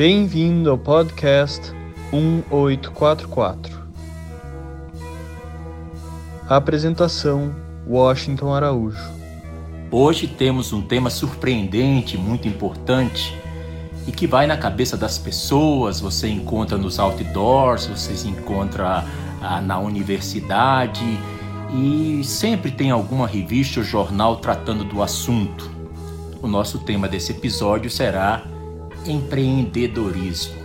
Bem-vindo ao podcast 1844. Apresentação: Washington Araújo. Hoje temos um tema surpreendente, muito importante e que vai na cabeça das pessoas. Você encontra nos outdoors, você encontra ah, na universidade e sempre tem alguma revista ou jornal tratando do assunto. O nosso tema desse episódio será empreendedorismo.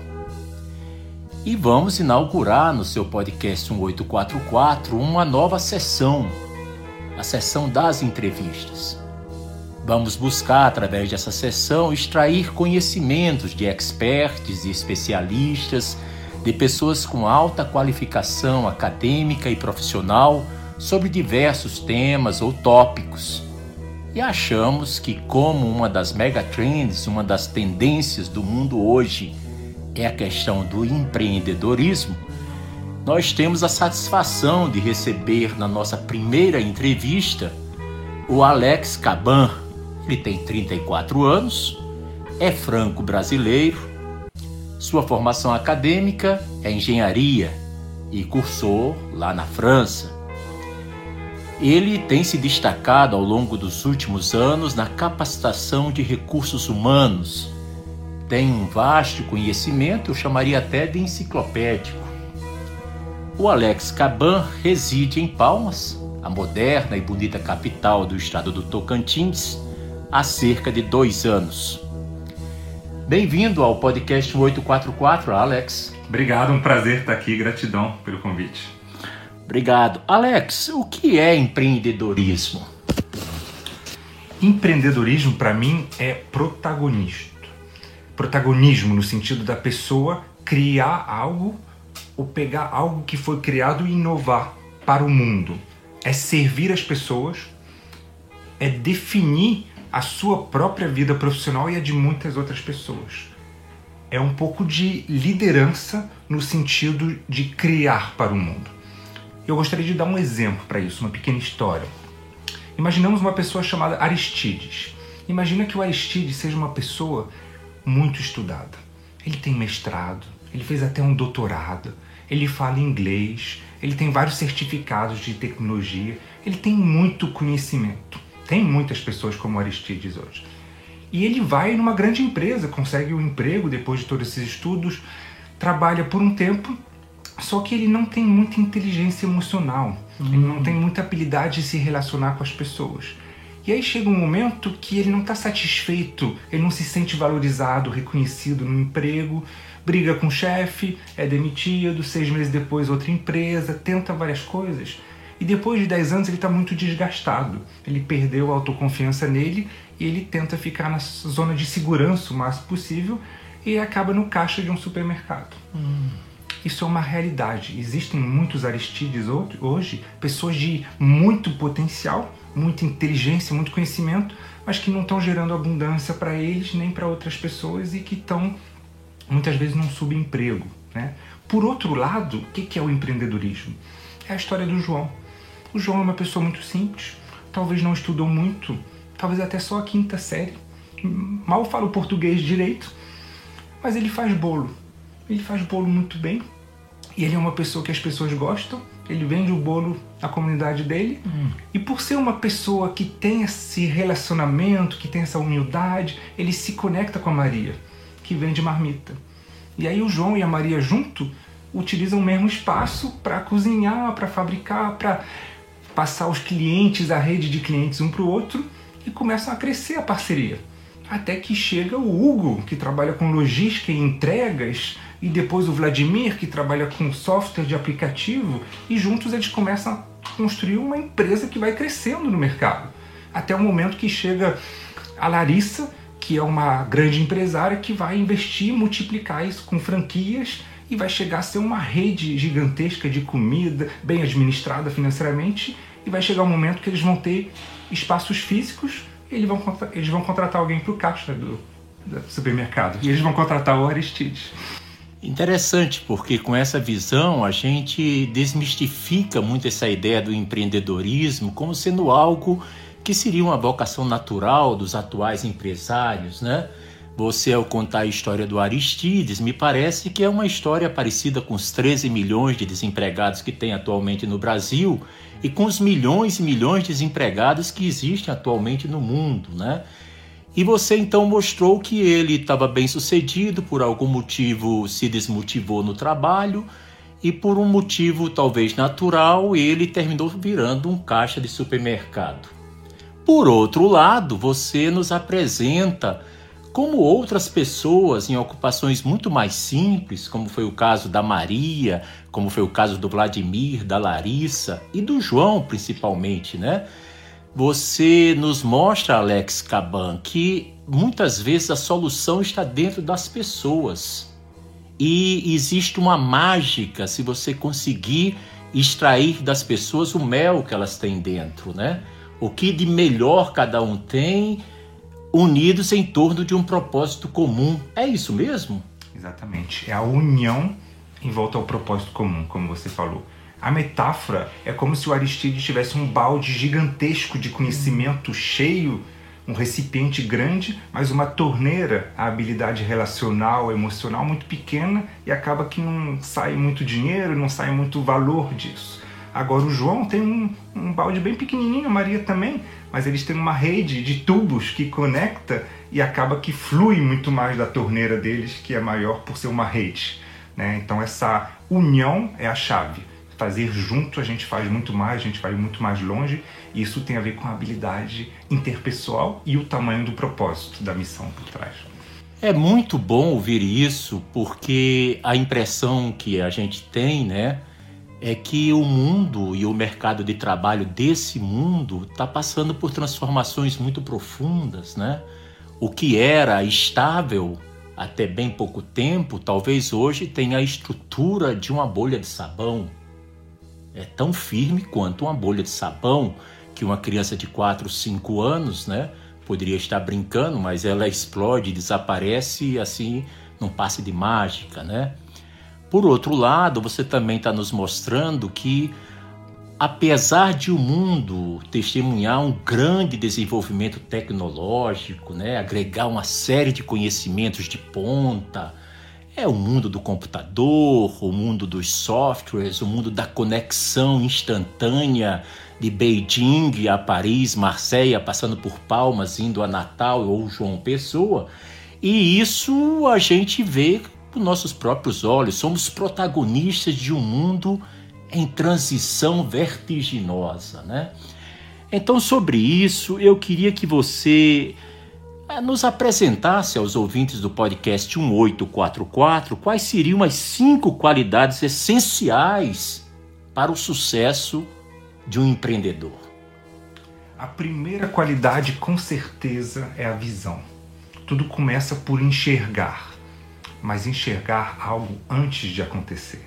E vamos inaugurar no seu podcast 1844 uma nova sessão, a sessão das entrevistas. Vamos buscar, através dessa sessão, extrair conhecimentos de experts e especialistas, de pessoas com alta qualificação acadêmica e profissional sobre diversos temas ou tópicos. E achamos que, como uma das megatrends, uma das tendências do mundo hoje é a questão do empreendedorismo, nós temos a satisfação de receber na nossa primeira entrevista o Alex Caban. Ele tem 34 anos, é franco-brasileiro, sua formação acadêmica é engenharia e cursou lá na França. Ele tem se destacado ao longo dos últimos anos na capacitação de recursos humanos. Tem um vasto conhecimento, eu chamaria até de enciclopédico. O Alex Caban reside em Palmas, a moderna e bonita capital do estado do Tocantins, há cerca de dois anos. Bem-vindo ao podcast 844, Alex. Obrigado, um prazer estar aqui, gratidão pelo convite. Obrigado. Alex, o que é empreendedorismo? Empreendedorismo, para mim, é protagonismo. Protagonismo no sentido da pessoa criar algo ou pegar algo que foi criado e inovar para o mundo. É servir as pessoas, é definir a sua própria vida profissional e a de muitas outras pessoas. É um pouco de liderança no sentido de criar para o mundo. Eu gostaria de dar um exemplo para isso, uma pequena história. Imaginamos uma pessoa chamada Aristides. Imagina que o Aristides seja uma pessoa muito estudada. Ele tem mestrado, ele fez até um doutorado, ele fala inglês, ele tem vários certificados de tecnologia, ele tem muito conhecimento. Tem muitas pessoas como Aristides hoje. E ele vai numa grande empresa, consegue um emprego depois de todos esses estudos, trabalha por um tempo só que ele não tem muita inteligência emocional, uhum. ele não tem muita habilidade de se relacionar com as pessoas. E aí chega um momento que ele não está satisfeito, ele não se sente valorizado, reconhecido no emprego, briga com o chefe, é demitido, seis meses depois outra empresa, tenta várias coisas. E depois de dez anos ele está muito desgastado, ele perdeu a autoconfiança nele e ele tenta ficar na zona de segurança o máximo possível e acaba no caixa de um supermercado. Hum. Isso é uma realidade. Existem muitos Aristides hoje, pessoas de muito potencial, muita inteligência, muito conhecimento, mas que não estão gerando abundância para eles nem para outras pessoas e que estão muitas vezes num subemprego. Né? Por outro lado, o que é o empreendedorismo? É a história do João. O João é uma pessoa muito simples, talvez não estudou muito, talvez até só a quinta série, mal fala o português direito, mas ele faz bolo. Ele faz bolo muito bem, e ele é uma pessoa que as pessoas gostam, ele vende o bolo à comunidade dele. Hum. E por ser uma pessoa que tem esse relacionamento, que tem essa humildade, ele se conecta com a Maria, que vende marmita. E aí o João e a Maria junto utilizam o mesmo espaço para cozinhar, para fabricar, para passar os clientes, a rede de clientes um para o outro e começam a crescer a parceria. Até que chega o Hugo, que trabalha com logística e entregas, e depois o Vladimir, que trabalha com software de aplicativo, e juntos eles começam a construir uma empresa que vai crescendo no mercado. Até o momento que chega a Larissa, que é uma grande empresária que vai investir multiplicar isso com franquias e vai chegar a ser uma rede gigantesca de comida, bem administrada financeiramente, e vai chegar um momento que eles vão ter espaços físicos eles vão, eles vão contratar alguém para o caixa do, do supermercado. E eles vão contratar o Aristides. Interessante, porque com essa visão a gente desmistifica muito essa ideia do empreendedorismo como sendo algo que seria uma vocação natural dos atuais empresários, né? Você, ao contar a história do Aristides, me parece que é uma história parecida com os 13 milhões de desempregados que tem atualmente no Brasil e com os milhões e milhões de desempregados que existem atualmente no mundo, né? E você então mostrou que ele estava bem sucedido, por algum motivo se desmotivou no trabalho e por um motivo talvez natural ele terminou virando um caixa de supermercado. Por outro lado, você nos apresenta como outras pessoas em ocupações muito mais simples, como foi o caso da Maria, como foi o caso do Vladimir, da Larissa e do João principalmente, né? Você nos mostra, Alex Caban, que muitas vezes a solução está dentro das pessoas. E existe uma mágica se você conseguir extrair das pessoas o mel que elas têm dentro, né? O que de melhor cada um tem, unidos em torno de um propósito comum. É isso mesmo? Exatamente. É a união em volta ao propósito comum, como você falou. A metáfora é como se o Aristides tivesse um balde gigantesco de conhecimento cheio, um recipiente grande, mas uma torneira, a habilidade relacional, emocional muito pequena e acaba que não sai muito dinheiro, não sai muito valor disso. Agora o João tem um, um balde bem pequenininho, a Maria também, mas eles têm uma rede de tubos que conecta e acaba que flui muito mais da torneira deles, que é maior por ser uma rede. Né? Então essa união é a chave fazer junto a gente faz muito mais, a gente vai muito mais longe. E isso tem a ver com a habilidade interpessoal e o tamanho do propósito da missão por trás. É muito bom ouvir isso, porque a impressão que a gente tem, né, é que o mundo e o mercado de trabalho desse mundo está passando por transformações muito profundas, né? O que era estável até bem pouco tempo, talvez hoje tenha a estrutura de uma bolha de sabão é tão firme quanto uma bolha de sabão que uma criança de 4, 5 anos, né, poderia estar brincando, mas ela explode, desaparece assim, não passe de mágica, né? Por outro lado, você também está nos mostrando que apesar de o mundo testemunhar um grande desenvolvimento tecnológico, né, agregar uma série de conhecimentos de ponta, é o mundo do computador, o mundo dos softwares, o mundo da conexão instantânea de Beijing a Paris, Marseille, passando por Palmas, indo a Natal ou João Pessoa. E isso a gente vê com nossos próprios olhos. Somos protagonistas de um mundo em transição vertiginosa, né? Então, sobre isso, eu queria que você nos apresentasse aos ouvintes do podcast 1844 quais seriam as cinco qualidades essenciais para o sucesso de um empreendedor. A primeira qualidade, com certeza, é a visão. Tudo começa por enxergar, mas enxergar algo antes de acontecer.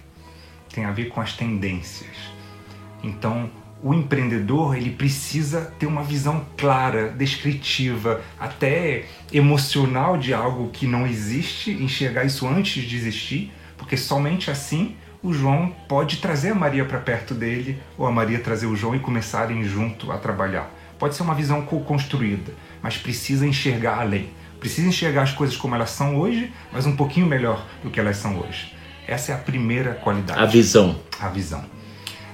Tem a ver com as tendências. Então, o empreendedor ele precisa ter uma visão clara, descritiva, até emocional de algo que não existe, enxergar isso antes de existir, porque somente assim o João pode trazer a Maria para perto dele ou a Maria trazer o João e começarem junto a trabalhar. Pode ser uma visão co-construída, mas precisa enxergar além. Precisa enxergar as coisas como elas são hoje, mas um pouquinho melhor do que elas são hoje. Essa é a primeira qualidade. A visão. A visão.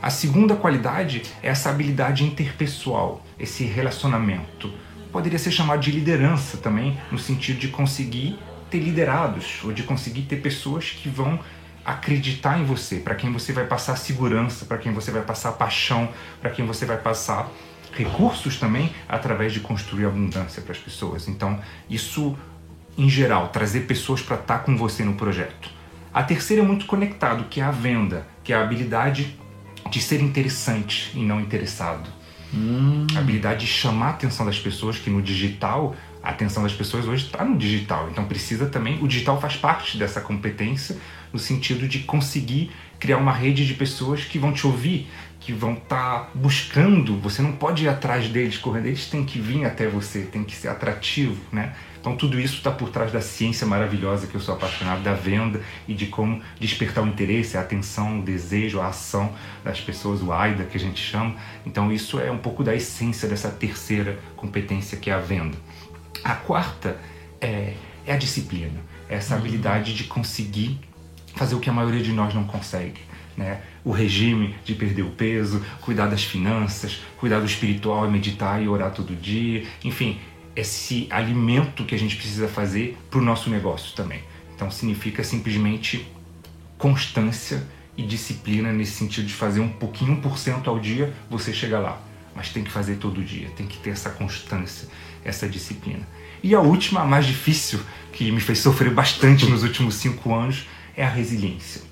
A segunda qualidade é essa habilidade interpessoal, esse relacionamento. Poderia ser chamado de liderança também, no sentido de conseguir ter liderados ou de conseguir ter pessoas que vão acreditar em você, para quem você vai passar segurança, para quem você vai passar paixão, para quem você vai passar recursos também através de construir abundância para as pessoas. Então, isso em geral, trazer pessoas para estar tá com você no projeto. A terceira é muito conectado, que é a venda, que é a habilidade de ser interessante e não interessado. Hum. A habilidade de chamar a atenção das pessoas, que no digital, a atenção das pessoas hoje está no digital. Então precisa também, o digital faz parte dessa competência, no sentido de conseguir criar uma rede de pessoas que vão te ouvir, que vão estar tá buscando. Você não pode ir atrás deles correndo, eles têm que vir até você, tem que ser atrativo, né? Então tudo isso está por trás da ciência maravilhosa que eu sou apaixonado, da venda e de como despertar o interesse, a atenção, o desejo, a ação das pessoas, o AIDA que a gente chama. Então isso é um pouco da essência dessa terceira competência que é a venda. A quarta é é a disciplina, é essa habilidade de conseguir fazer o que a maioria de nós não consegue. Né? O regime de perder o peso, cuidar das finanças, cuidar do espiritual e meditar e orar todo dia, enfim, esse alimento que a gente precisa fazer para o nosso negócio também. Então significa simplesmente constância e disciplina nesse sentido de fazer um pouquinho, por cento ao dia, você chega lá. Mas tem que fazer todo dia, tem que ter essa constância, essa disciplina. E a última, a mais difícil, que me fez sofrer bastante nos últimos cinco anos, é a resiliência.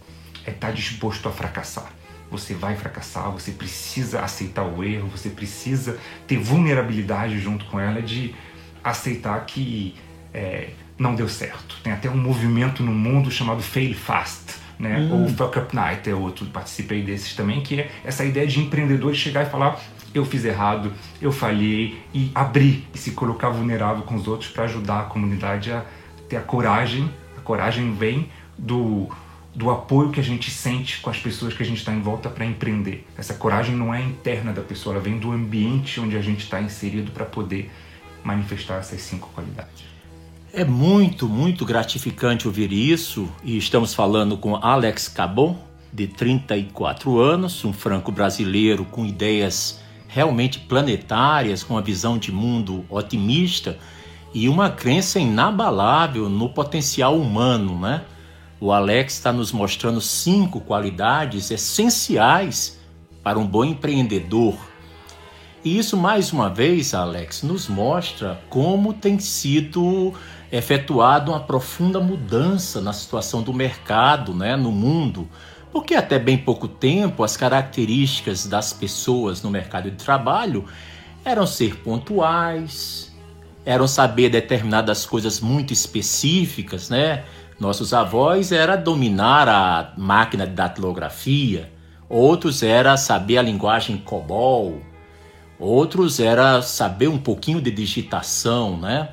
É estar tá disposto a fracassar. Você vai fracassar, você precisa aceitar o erro, você precisa ter vulnerabilidade junto com ela de aceitar que é, não deu certo. Tem até um movimento no mundo chamado Fail Fast, né? Hum. Ou Fuck Up Night é outro, participei desses também, que é essa ideia de empreendedor chegar e falar eu fiz errado, eu falhei e abrir e se colocar vulnerável com os outros para ajudar a comunidade a ter a coragem. A coragem vem do, do apoio que a gente sente com as pessoas que a gente está em volta para empreender. Essa coragem não é interna da pessoa, ela vem do ambiente onde a gente está inserido para poder manifestar essas cinco qualidades. É muito, muito gratificante ouvir isso e estamos falando com Alex Cabon, de 34 anos, um franco brasileiro com ideias realmente planetárias, com uma visão de mundo otimista e uma crença inabalável no potencial humano, né? O Alex está nos mostrando cinco qualidades essenciais para um bom empreendedor e isso, mais uma vez, Alex, nos mostra como tem sido efetuada uma profunda mudança na situação do mercado, né, no mundo. Porque até bem pouco tempo as características das pessoas no mercado de trabalho eram ser pontuais, eram saber determinadas coisas muito específicas, né? Nossos avós era dominar a máquina de datilografia, outros era saber a linguagem COBOL, Outros era saber um pouquinho de digitação, né?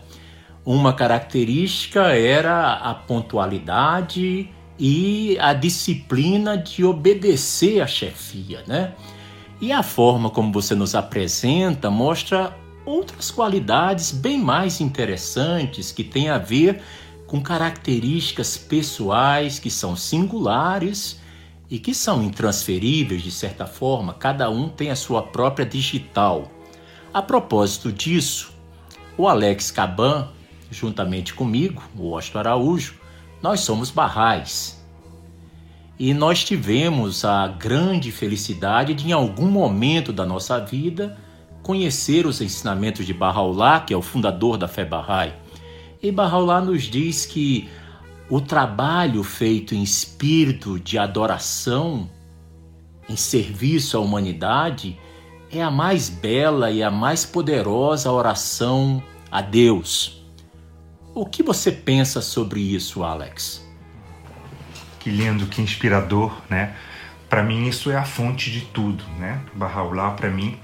Uma característica era a pontualidade e a disciplina de obedecer à chefia, né? E a forma como você nos apresenta mostra outras qualidades bem mais interessantes que têm a ver com características pessoais que são singulares e que são intransferíveis de certa forma, cada um tem a sua própria digital. A propósito disso, o Alex Caban, juntamente comigo, o Washington Araújo, nós somos barrais. E nós tivemos a grande felicidade de, em algum momento da nossa vida, conhecer os ensinamentos de Bahá'u'lláh, que é o fundador da fé Bahá'í. E Bahá'u'lláh nos diz que o trabalho feito em espírito de adoração, em serviço à humanidade, é a mais bela e a mais poderosa oração a Deus. O que você pensa sobre isso, Alex? Que lindo, que inspirador, né? Para mim isso é a fonte de tudo, né? Bahá'u'lláh para mim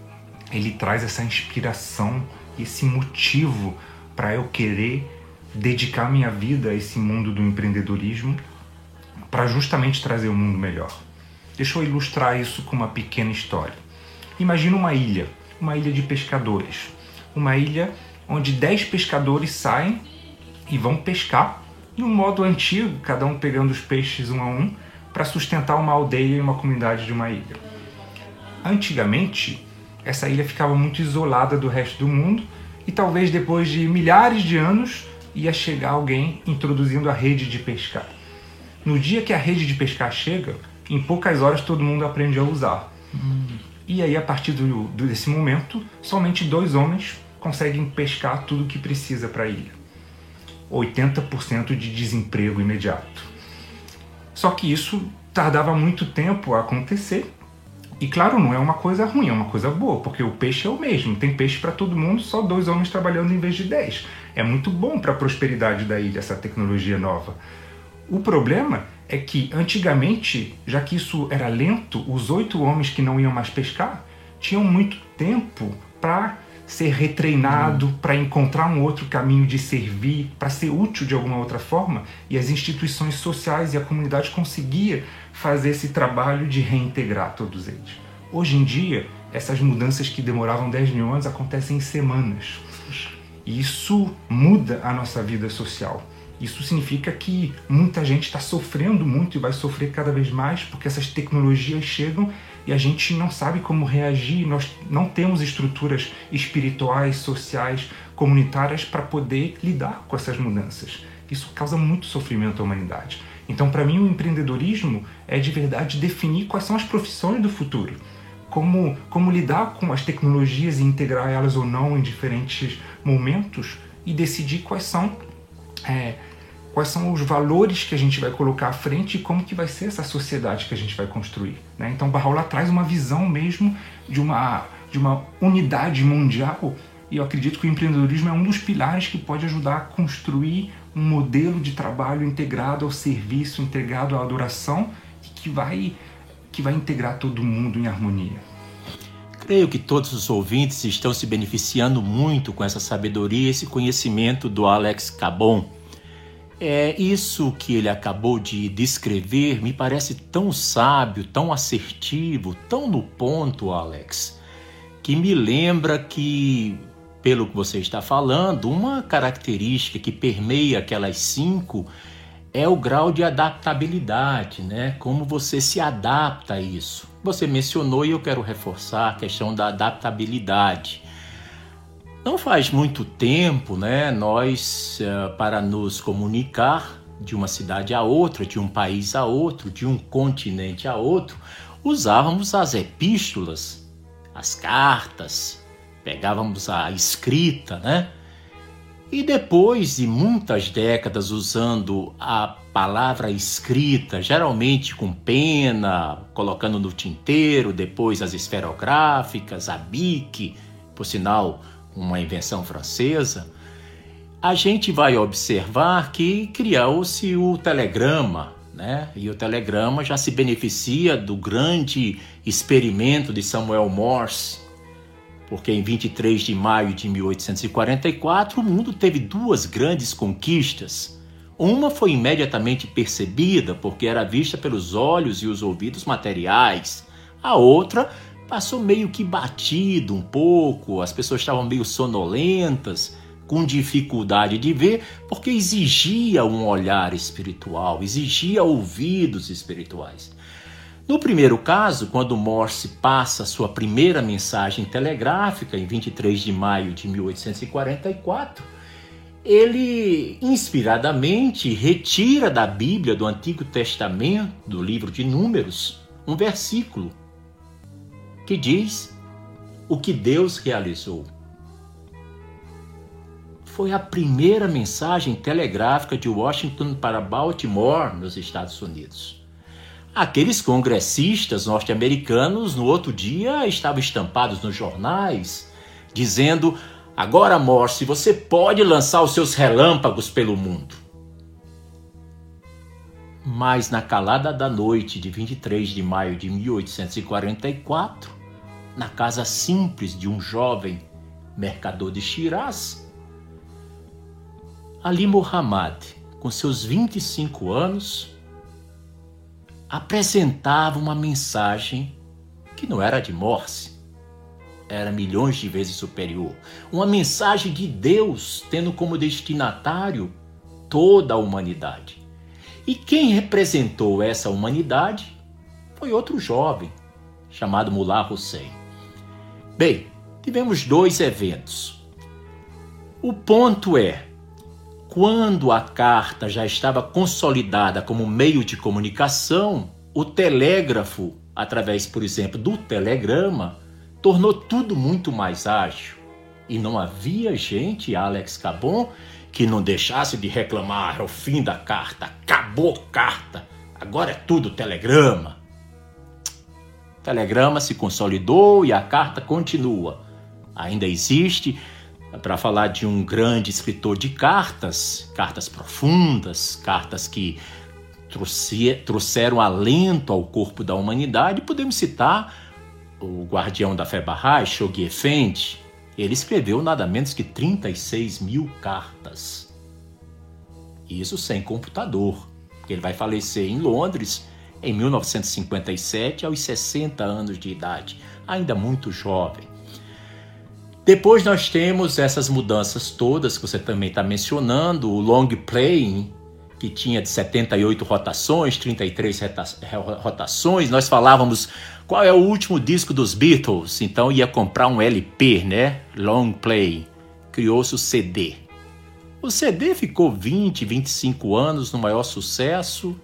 ele traz essa inspiração, esse motivo para eu querer dedicar minha vida a esse mundo do empreendedorismo para justamente trazer um mundo melhor. Deixa eu ilustrar isso com uma pequena história. Imagina uma ilha, uma ilha de pescadores, uma ilha onde 10 pescadores saem e vão pescar um modo antigo, cada um pegando os peixes um a um, para sustentar uma aldeia e uma comunidade de uma ilha. Antigamente, essa ilha ficava muito isolada do resto do mundo e talvez depois de milhares de anos ia chegar alguém introduzindo a rede de pescar. No dia que a rede de pescar chega, em poucas horas todo mundo aprende a usar. Hum. E aí, a partir do, desse momento, somente dois homens conseguem pescar tudo o que precisa para a ilha. 80% de desemprego imediato. Só que isso tardava muito tempo a acontecer. E claro, não é uma coisa ruim, é uma coisa boa, porque o peixe é o mesmo. Tem peixe para todo mundo, só dois homens trabalhando em vez de dez. É muito bom para a prosperidade da ilha essa tecnologia nova. O problema é que antigamente, já que isso era lento, os oito homens que não iam mais pescar tinham muito tempo para ser retreinado, para encontrar um outro caminho de servir, para ser útil de alguma outra forma, e as instituições sociais e a comunidade conseguia fazer esse trabalho de reintegrar todos eles. Hoje em dia, essas mudanças que demoravam 10 mil anos acontecem em semanas. Isso muda a nossa vida social. Isso significa que muita gente está sofrendo muito e vai sofrer cada vez mais porque essas tecnologias chegam e a gente não sabe como reagir, nós não temos estruturas espirituais, sociais, comunitárias para poder lidar com essas mudanças. Isso causa muito sofrimento à humanidade. Então, para mim, o empreendedorismo é de verdade definir quais são as profissões do futuro. Como, como lidar com as tecnologias e integrar elas ou não em diferentes momentos e decidir quais são é, quais são os valores que a gente vai colocar à frente e como que vai ser essa sociedade que a gente vai construir. Né? Então, Barraula traz uma visão mesmo de uma, de uma unidade mundial e eu acredito que o empreendedorismo é um dos pilares que pode ajudar a construir um modelo de trabalho integrado ao serviço, integrado à adoração e que vai, que vai integrar todo mundo em harmonia. Creio que todos os ouvintes estão se beneficiando muito com essa sabedoria, esse conhecimento do Alex Cabon. É isso que ele acabou de descrever me parece tão sábio, tão assertivo, tão no ponto, Alex, que me lembra que pelo que você está falando, uma característica que permeia aquelas cinco é o grau de adaptabilidade, né? Como você se adapta a isso. Você mencionou e eu quero reforçar a questão da adaptabilidade. Não faz muito tempo, né? Nós, eh, para nos comunicar de uma cidade a outra, de um país a outro, de um continente a outro, usávamos as epístolas, as cartas, pegávamos a escrita, né? E depois de muitas décadas usando a palavra escrita, geralmente com pena, colocando no tinteiro, depois as esferográficas, a bique, por sinal, uma invenção francesa, a gente vai observar que criou-se o telegrama, né? E o telegrama já se beneficia do grande experimento de Samuel Morse, porque em 23 de maio de 1844 o mundo teve duas grandes conquistas. Uma foi imediatamente percebida porque era vista pelos olhos e os ouvidos materiais. A outra passou meio que batido um pouco, as pessoas estavam meio sonolentas, com dificuldade de ver, porque exigia um olhar espiritual, exigia ouvidos espirituais. No primeiro caso, quando Morse passa sua primeira mensagem telegráfica, em 23 de maio de 1844, ele inspiradamente retira da Bíblia do Antigo Testamento, do livro de Números, um versículo que diz o que Deus realizou. Foi a primeira mensagem telegráfica de Washington para Baltimore, nos Estados Unidos. Aqueles congressistas norte-americanos, no outro dia, estavam estampados nos jornais, dizendo: Agora, Morse, você pode lançar os seus relâmpagos pelo mundo. Mas na calada da noite de 23 de maio de 1844, na casa simples de um jovem mercador de Shiraz, Ali Muhammad, com seus 25 anos, apresentava uma mensagem que não era de Morse, era milhões de vezes superior. Uma mensagem de Deus tendo como destinatário toda a humanidade. E quem representou essa humanidade foi outro jovem, chamado Mullah Hussein. Bem, tivemos dois eventos. O ponto é quando a carta já estava consolidada como meio de comunicação, o telégrafo, através, por exemplo, do telegrama, tornou tudo muito mais ágil. E não havia gente, Alex Cabon, que não deixasse de reclamar o fim da carta. Acabou carta, agora é tudo telegrama. O telegrama se consolidou e a carta continua. Ainda existe para falar de um grande escritor de cartas, cartas profundas, cartas que trouxeram alento ao corpo da humanidade, podemos citar o guardião da fé Bahá'í, Shoghi Effendi. Ele escreveu nada menos que 36 mil cartas. Isso sem computador, porque ele vai falecer em Londres em 1957, aos 60 anos de idade, ainda muito jovem. Depois nós temos essas mudanças todas que você também está mencionando, o long playing, que tinha de 78 rotações, 33 rotações. Nós falávamos qual é o último disco dos Beatles, então ia comprar um LP, né? Long play. Criou-se o CD. O CD ficou 20, 25 anos no maior sucesso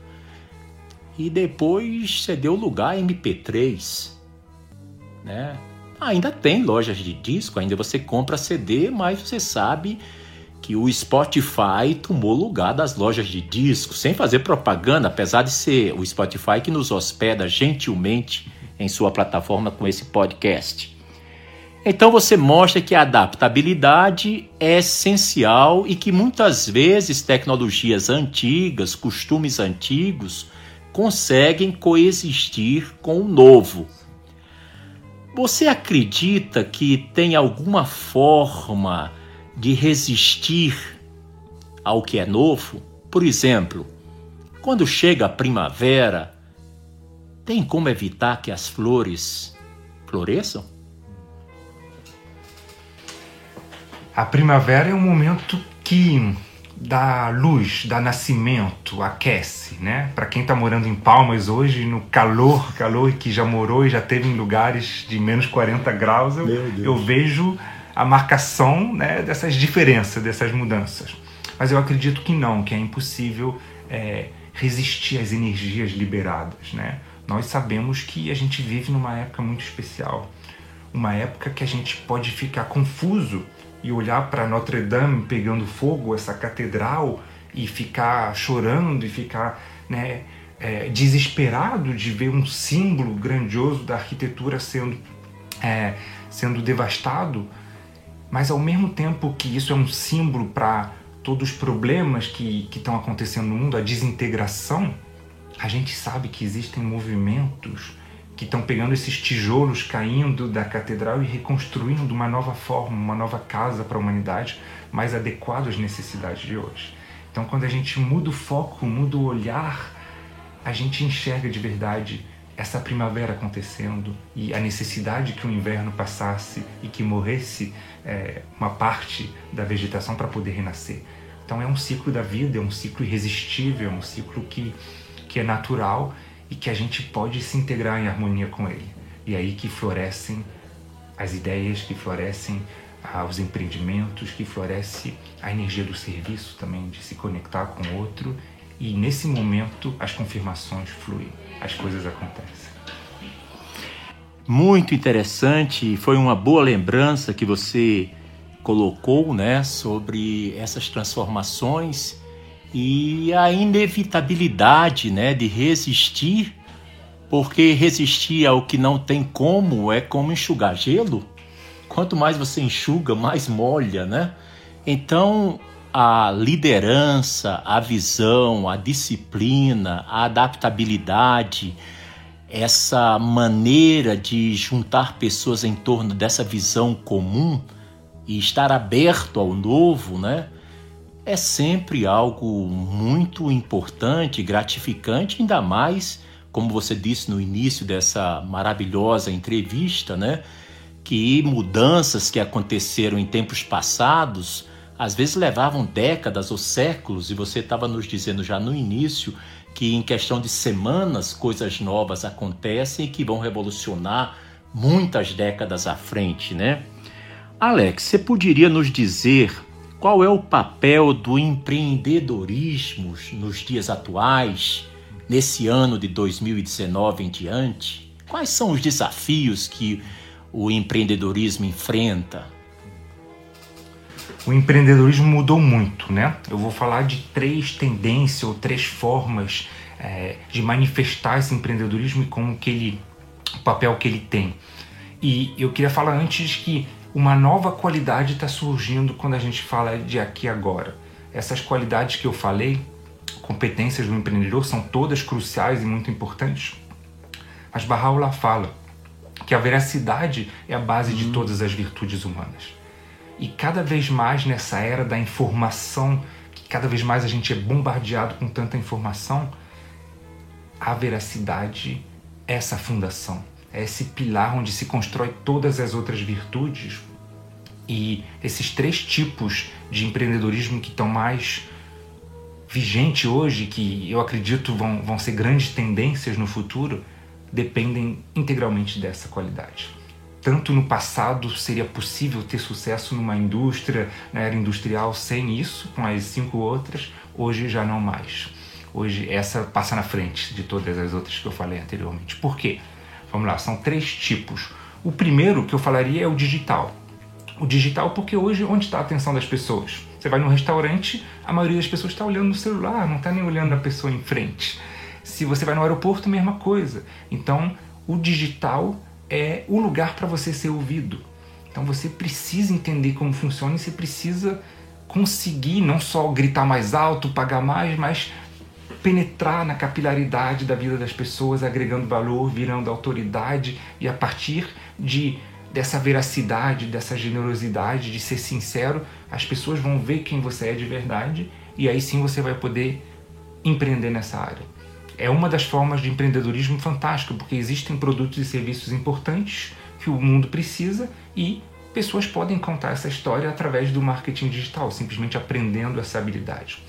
e depois cedeu lugar a MP3, né? Ainda tem lojas de disco, ainda você compra CD, mas você sabe que o Spotify tomou lugar das lojas de disco, sem fazer propaganda, apesar de ser o Spotify que nos hospeda gentilmente em sua plataforma com esse podcast. Então você mostra que a adaptabilidade é essencial e que muitas vezes tecnologias antigas, costumes antigos, conseguem coexistir com o novo. Você acredita que tem alguma forma de resistir ao que é novo. Por exemplo, quando chega a primavera, tem como evitar que as flores floresçam? A primavera é um momento que dá luz, dá nascimento, aquece, né? Para quem está morando em Palmas hoje, no calor, calor que já morou e já teve em lugares de menos 40 graus, eu, eu vejo a marcação né, dessas diferenças, dessas mudanças. Mas eu acredito que não, que é impossível é, resistir às energias liberadas. Né? Nós sabemos que a gente vive numa época muito especial, uma época que a gente pode ficar confuso e olhar para Notre Dame pegando fogo, essa catedral, e ficar chorando e ficar né, é, desesperado de ver um símbolo grandioso da arquitetura sendo, é, sendo devastado mas ao mesmo tempo que isso é um símbolo para todos os problemas que estão acontecendo no mundo, a desintegração, a gente sabe que existem movimentos que estão pegando esses tijolos caindo da catedral e reconstruindo uma nova forma, uma nova casa para a humanidade, mais adequada às necessidades de hoje. Então, quando a gente muda o foco, muda o olhar, a gente enxerga de verdade essa primavera acontecendo e a necessidade que o inverno passasse e que morresse é, uma parte da vegetação para poder renascer. Então é um ciclo da vida, é um ciclo irresistível, é um ciclo que, que é natural e que a gente pode se integrar em harmonia com ele. E é aí que florescem as ideias, que florescem ah, os empreendimentos, que floresce a energia do serviço também, de se conectar com o outro. E nesse momento as confirmações fluem as coisas acontecem. Muito interessante, foi uma boa lembrança que você colocou, né, sobre essas transformações e a inevitabilidade, né, de resistir, porque resistir ao que não tem como é como enxugar gelo. Quanto mais você enxuga, mais molha, né? Então, a liderança, a visão, a disciplina, a adaptabilidade, essa maneira de juntar pessoas em torno dessa visão comum e estar aberto ao novo, né? É sempre algo muito importante, gratificante, ainda mais, como você disse no início dessa maravilhosa entrevista, né? Que mudanças que aconteceram em tempos passados às vezes levavam décadas ou séculos, e você estava nos dizendo já no início que em questão de semanas coisas novas acontecem e que vão revolucionar muitas décadas à frente, né? Alex, você poderia nos dizer qual é o papel do empreendedorismo nos dias atuais, nesse ano de 2019 em diante? Quais são os desafios que o empreendedorismo enfrenta? o empreendedorismo mudou muito, né? Eu vou falar de três tendências ou três formas é, de manifestar esse empreendedorismo e como que ele, o papel que ele tem. E eu queria falar antes que uma nova qualidade está surgindo quando a gente fala de aqui agora. Essas qualidades que eu falei, competências do empreendedor, são todas cruciais e muito importantes. Mas Barraula fala que a veracidade é a base de uhum. todas as virtudes humanas. E cada vez mais nessa era da informação, que cada vez mais a gente é bombardeado com tanta informação, a veracidade é essa fundação, é esse pilar onde se constrói todas as outras virtudes E esses três tipos de empreendedorismo que estão mais vigente hoje, que eu acredito vão, vão ser grandes tendências no futuro, dependem integralmente dessa qualidade. Tanto no passado seria possível ter sucesso numa indústria, na era industrial, sem isso, com as cinco outras, hoje já não mais. Hoje essa passa na frente de todas as outras que eu falei anteriormente. Por quê? Vamos lá, são três tipos. O primeiro que eu falaria é o digital. O digital porque hoje onde está a atenção das pessoas? Você vai num restaurante, a maioria das pessoas está olhando no celular, não está nem olhando a pessoa em frente. Se você vai no aeroporto, mesma coisa. Então, o digital é o lugar para você ser ouvido. Então, você precisa entender como funciona e você precisa conseguir não só gritar mais alto, pagar mais, mas penetrar na capilaridade da vida das pessoas, agregando valor, virando autoridade e a partir de dessa veracidade, dessa generosidade, de ser sincero, as pessoas vão ver quem você é de verdade e aí sim você vai poder empreender nessa área. É uma das formas de empreendedorismo fantástico, porque existem produtos e serviços importantes que o mundo precisa e pessoas podem contar essa história através do marketing digital, simplesmente aprendendo essa habilidade.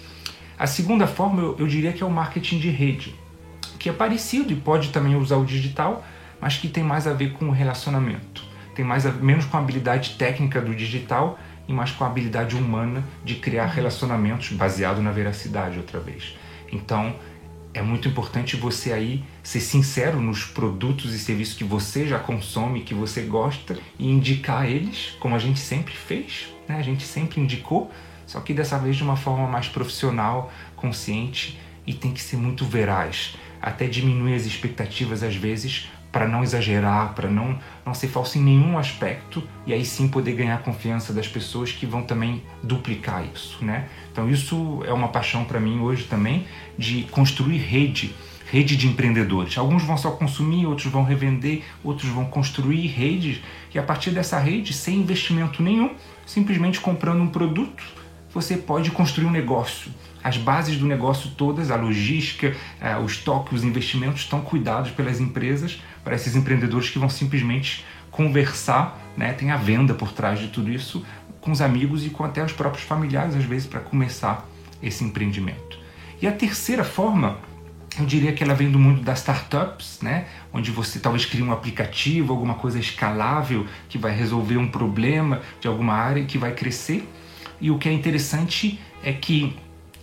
A segunda forma eu, eu diria que é o marketing de rede, que é parecido e pode também usar o digital, mas que tem mais a ver com o relacionamento. Tem mais a, menos com a habilidade técnica do digital e mais com a habilidade humana de criar relacionamentos baseado na veracidade outra vez. Então, é muito importante você aí ser sincero nos produtos e serviços que você já consome, que você gosta e indicar eles, como a gente sempre fez, né? A gente sempre indicou só que dessa vez de uma forma mais profissional, consciente e tem que ser muito veraz. Até diminuir as expectativas às vezes para não exagerar, para não, não ser falso em nenhum aspecto e aí sim poder ganhar a confiança das pessoas que vão também duplicar isso, né? Então isso é uma paixão para mim hoje também de construir rede, rede de empreendedores. Alguns vão só consumir, outros vão revender, outros vão construir redes e a partir dessa rede, sem investimento nenhum, simplesmente comprando um produto, você pode construir um negócio. As bases do negócio todas, a logística, eh, o estoque, os investimentos estão cuidados pelas empresas para esses empreendedores que vão simplesmente conversar, né? tem a venda por trás de tudo isso, com os amigos e com até os próprios familiares, às vezes, para começar esse empreendimento. E a terceira forma, eu diria que ela vem do mundo das startups, né? onde você talvez cria um aplicativo, alguma coisa escalável que vai resolver um problema de alguma área e que vai crescer. E o que é interessante é que,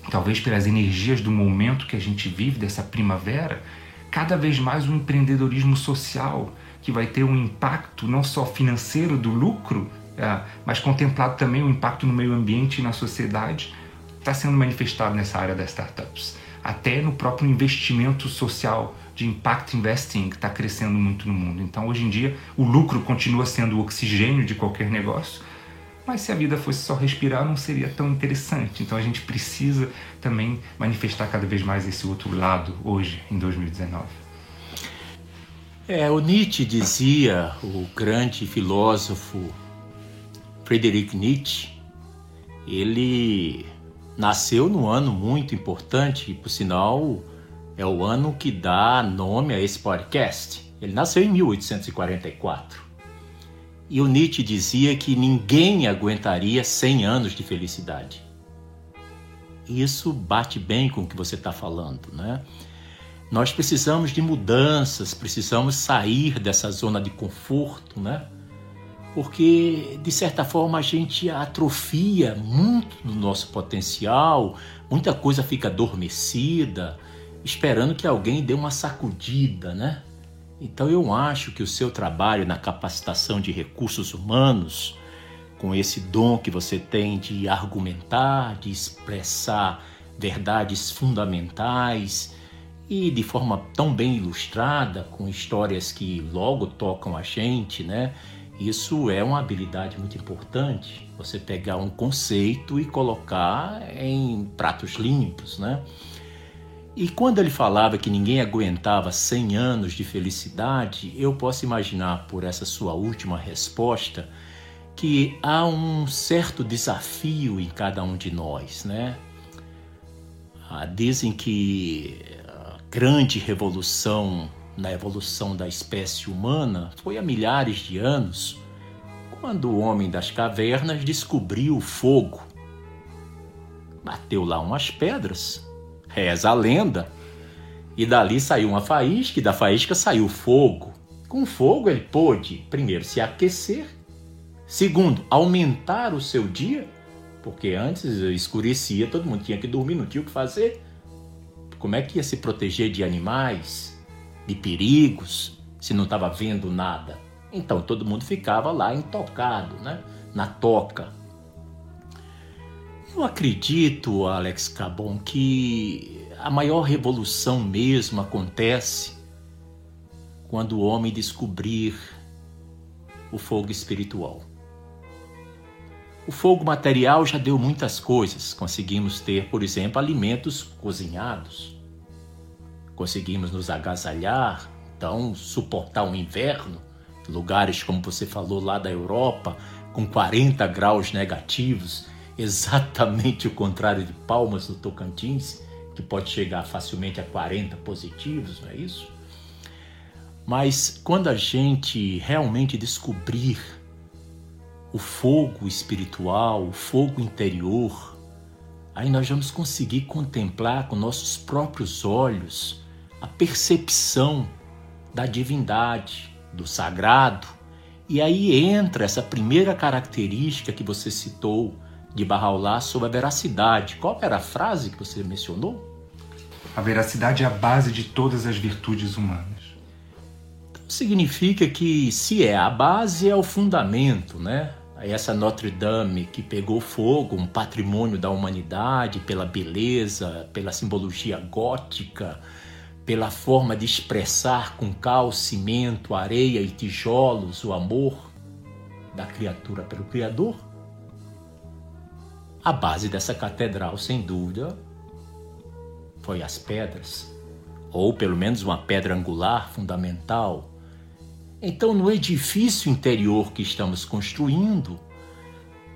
talvez pelas energias do momento que a gente vive, dessa primavera, cada vez mais o empreendedorismo social, que vai ter um impacto não só financeiro do lucro, é, mas contemplado também o impacto no meio ambiente e na sociedade, está sendo manifestado nessa área das startups. Até no próprio investimento social de impact investing que está crescendo muito no mundo. Então, hoje em dia, o lucro continua sendo o oxigênio de qualquer negócio, mas se a vida fosse só respirar, não seria tão interessante. Então a gente precisa também manifestar cada vez mais esse outro lado hoje, em 2019. É, o Nietzsche dizia, o grande filósofo Friedrich Nietzsche, ele nasceu num ano muito importante, e por sinal é o ano que dá nome a esse podcast. Ele nasceu em 1844. E o Nietzsche dizia que ninguém aguentaria 100 anos de felicidade. E isso bate bem com o que você está falando, né? Nós precisamos de mudanças, precisamos sair dessa zona de conforto, né? Porque, de certa forma, a gente atrofia muito do nosso potencial, muita coisa fica adormecida, esperando que alguém dê uma sacudida, né? Então eu acho que o seu trabalho na capacitação de recursos humanos, com esse dom que você tem de argumentar, de expressar verdades fundamentais e de forma tão bem ilustrada, com histórias que logo tocam a gente, né? Isso é uma habilidade muito importante. Você pegar um conceito e colocar em pratos limpos, né? E quando ele falava que ninguém aguentava 100 anos de felicidade, eu posso imaginar por essa sua última resposta que há um certo desafio em cada um de nós, né? Ah, dizem que a grande revolução na evolução da espécie humana foi há milhares de anos, quando o homem das cavernas descobriu o fogo. Bateu lá umas pedras, reza a lenda, e dali saiu uma faísca, e da faísca saiu fogo. Com fogo ele pôde, primeiro, se aquecer, segundo, aumentar o seu dia, porque antes escurecia, todo mundo tinha que dormir, não tinha o que fazer. Como é que ia se proteger de animais, de perigos, se não estava vendo nada? Então todo mundo ficava lá intocado, né? na toca. Eu acredito, Alex Cabon, que a maior revolução mesmo acontece quando o homem descobrir o fogo espiritual. O fogo material já deu muitas coisas. Conseguimos ter, por exemplo, alimentos cozinhados. Conseguimos nos agasalhar, então suportar o inverno. Lugares, como você falou, lá da Europa, com 40 graus negativos, exatamente o contrário de Palmas do Tocantins, que pode chegar facilmente a 40 positivos, não é isso? Mas quando a gente realmente descobrir o fogo espiritual, o fogo interior, aí nós vamos conseguir contemplar com nossos próprios olhos a percepção da divindade, do sagrado. E aí entra essa primeira característica que você citou de Bahá'u'lláh sobre a veracidade. Qual era a frase que você mencionou? A veracidade é a base de todas as virtudes humanas. Então, significa que se é a base, é o fundamento, né? essa Notre Dame que pegou fogo, um patrimônio da humanidade pela beleza, pela simbologia gótica, pela forma de expressar com cal, cimento, areia e tijolos o amor da criatura pelo Criador. A base dessa catedral, sem dúvida, foi as pedras, ou pelo menos uma pedra angular fundamental então, no edifício interior que estamos construindo,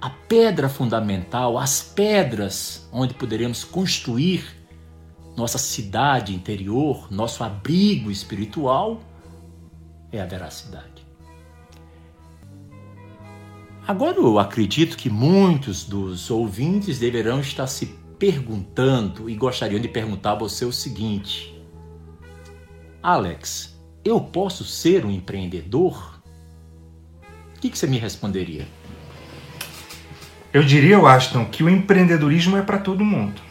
a pedra fundamental, as pedras onde poderemos construir nossa cidade interior, nosso abrigo espiritual, é a veracidade. Agora eu acredito que muitos dos ouvintes deverão estar se perguntando e gostariam de perguntar a você o seguinte: Alex, eu posso ser um empreendedor? O que, que você me responderia? Eu diria, Aston, que o empreendedorismo é para todo mundo,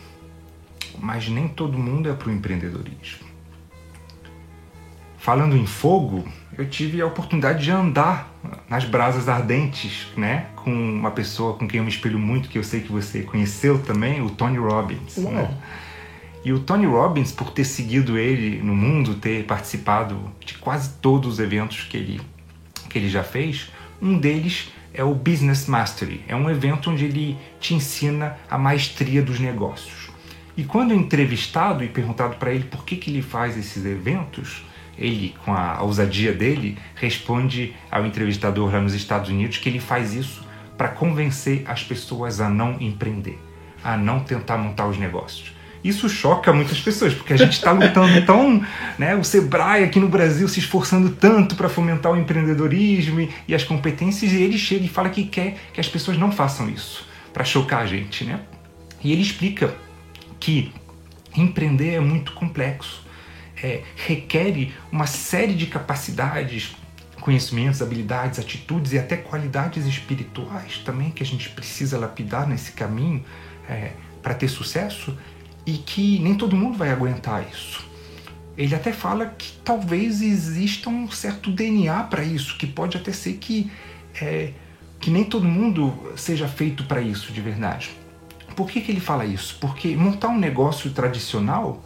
mas nem todo mundo é para o empreendedorismo. Falando em fogo, eu tive a oportunidade de andar nas brasas ardentes, né, com uma pessoa com quem eu me espelho muito, que eu sei que você conheceu também, o Tony Robbins. Né? E o Tony Robbins, por ter seguido ele no mundo, ter participado de quase todos os eventos que ele, que ele já fez, um deles é o Business Mastery. É um evento onde ele te ensina a maestria dos negócios. E quando entrevistado e perguntado para ele por que, que ele faz esses eventos, ele, com a ousadia dele, responde ao entrevistador lá nos Estados Unidos que ele faz isso para convencer as pessoas a não empreender, a não tentar montar os negócios isso choca muitas pessoas, porque a gente está lutando tão, né, o Sebrae aqui no Brasil se esforçando tanto para fomentar o empreendedorismo e, e, as competências, e ele chega e fala que quer que as pessoas não façam isso, para chocar a gente, né? E ele explica que empreender é muito complexo, é, requer uma série de capacidades, conhecimentos, habilidades, atitudes e até qualidades espirituais também que a gente precisa lapidar nesse caminho é, para ter sucesso e que nem todo mundo vai aguentar isso. Ele até fala que talvez exista um certo DNA para isso, que pode até ser que, é, que nem todo mundo seja feito para isso de verdade. Por que, que ele fala isso? Porque montar um negócio tradicional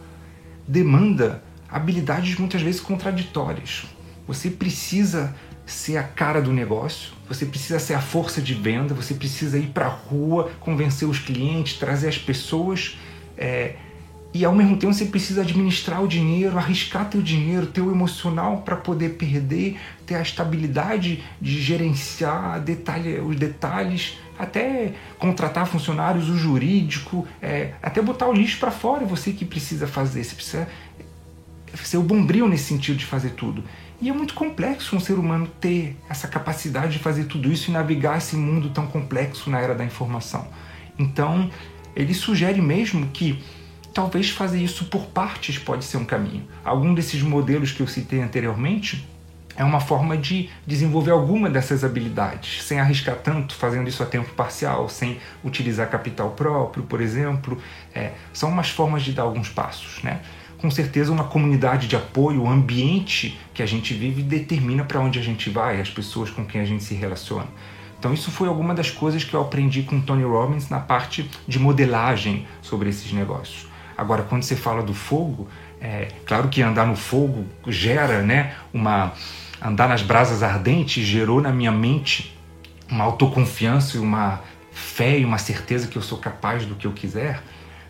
demanda habilidades muitas vezes contraditórias. Você precisa ser a cara do negócio, você precisa ser a força de venda, você precisa ir para a rua, convencer os clientes, trazer as pessoas é, e ao mesmo tempo você precisa administrar o dinheiro, arriscar teu dinheiro, teu emocional para poder perder, ter a estabilidade de gerenciar detalhe, os detalhes, até contratar funcionários, o jurídico, é, até botar o lixo para fora, você que precisa fazer, você precisa ser o bombril nesse sentido de fazer tudo. E é muito complexo um ser humano ter essa capacidade de fazer tudo isso e navegar esse mundo tão complexo na era da informação. Então, ele sugere mesmo que talvez fazer isso por partes pode ser um caminho. Algum desses modelos que eu citei anteriormente é uma forma de desenvolver alguma dessas habilidades, sem arriscar tanto, fazendo isso a tempo parcial, sem utilizar capital próprio, por exemplo. É, são umas formas de dar alguns passos, né? Com certeza, uma comunidade de apoio, o ambiente que a gente vive determina para onde a gente vai, as pessoas com quem a gente se relaciona. Então, isso foi alguma das coisas que eu aprendi com Tony Robbins na parte de modelagem sobre esses negócios. Agora, quando você fala do fogo, é claro que andar no fogo gera né, uma andar nas brasas ardentes gerou na minha mente uma autoconfiança e uma fé e uma certeza que eu sou capaz do que eu quiser,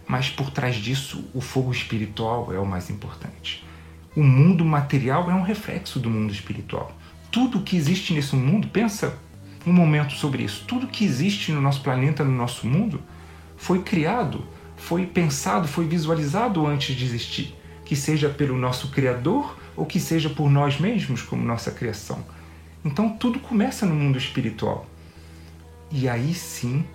mas por trás disso o fogo espiritual é o mais importante. O mundo material é um reflexo do mundo espiritual. Tudo que existe nesse mundo, pensa um momento sobre isso. Tudo que existe no nosso planeta, no nosso mundo, foi criado, foi pensado, foi visualizado antes de existir. Que seja pelo nosso Criador ou que seja por nós mesmos como nossa criação. Então tudo começa no mundo espiritual. E aí sim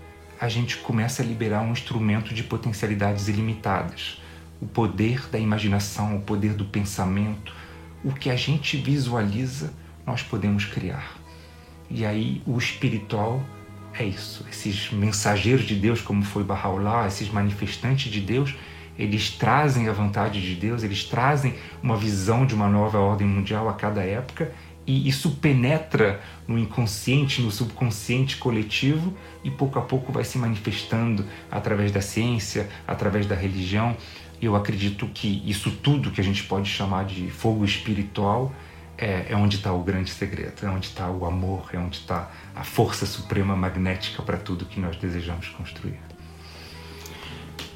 a gente começa a liberar um instrumento de potencialidades ilimitadas. O poder da imaginação, o poder do pensamento, o que a gente visualiza, nós podemos criar. E aí o espiritual é isso. Esses mensageiros de Deus, como foi Bahá'u'lláh, esses manifestantes de Deus, eles trazem a vontade de Deus, eles trazem uma visão de uma nova ordem mundial a cada época e isso penetra no inconsciente, no subconsciente coletivo e pouco a pouco vai se manifestando através da ciência, através da religião. Eu acredito que isso tudo que a gente pode chamar de fogo espiritual é, é onde está o grande segredo, é onde está o amor, é onde está a força suprema magnética para tudo que nós desejamos construir.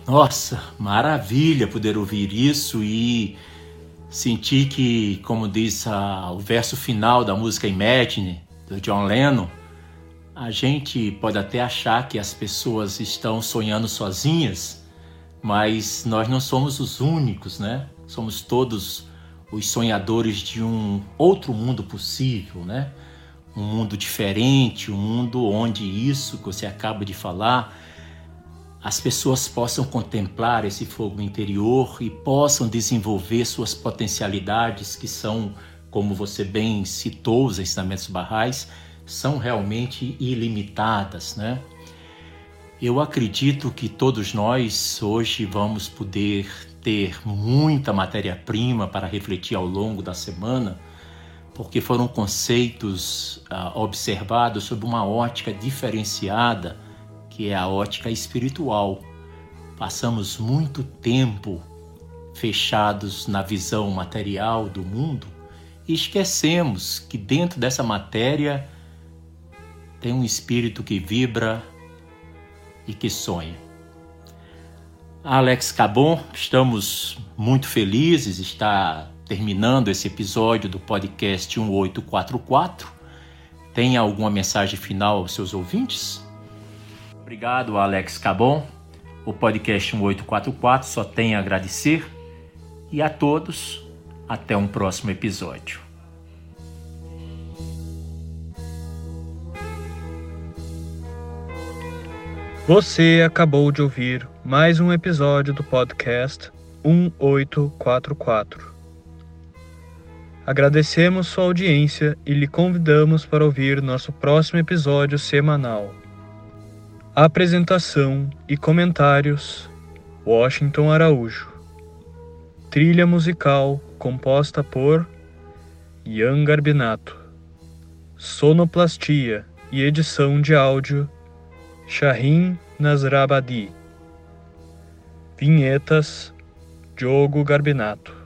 Nossa, maravilha poder ouvir isso e sentir que, como diz a, o verso final da música Imagine, do John Lennon, a gente pode até achar que as pessoas estão sonhando sozinhas, mas nós não somos os únicos, né? Somos todos os sonhadores de um outro mundo possível, né? Um mundo diferente, um mundo onde isso que você acaba de falar as pessoas possam contemplar esse fogo interior e possam desenvolver suas potencialidades, que são, como você bem citou, os ensinamentos barrais, são realmente ilimitadas, né? Eu acredito que todos nós hoje vamos poder ter muita matéria-prima para refletir ao longo da semana, porque foram conceitos ah, observados sob uma ótica diferenciada que é a ótica espiritual. Passamos muito tempo fechados na visão material do mundo e esquecemos que dentro dessa matéria tem um espírito que vibra e que sonha. Alex Cabon, estamos muito felizes, está terminando esse episódio do podcast 1844. Tem alguma mensagem final aos seus ouvintes? Obrigado, Alex Cabon. O podcast 1844 só tem a agradecer. E a todos, até um próximo episódio. Você acabou de ouvir mais um episódio do podcast 1844. Agradecemos sua audiência e lhe convidamos para ouvir nosso próximo episódio semanal. Apresentação e comentários: Washington Araújo. Trilha musical composta por Ian Garbinato. Sonoplastia e edição de áudio: Shahin Nasrabadi. Vinhetas: Diogo Garbinato.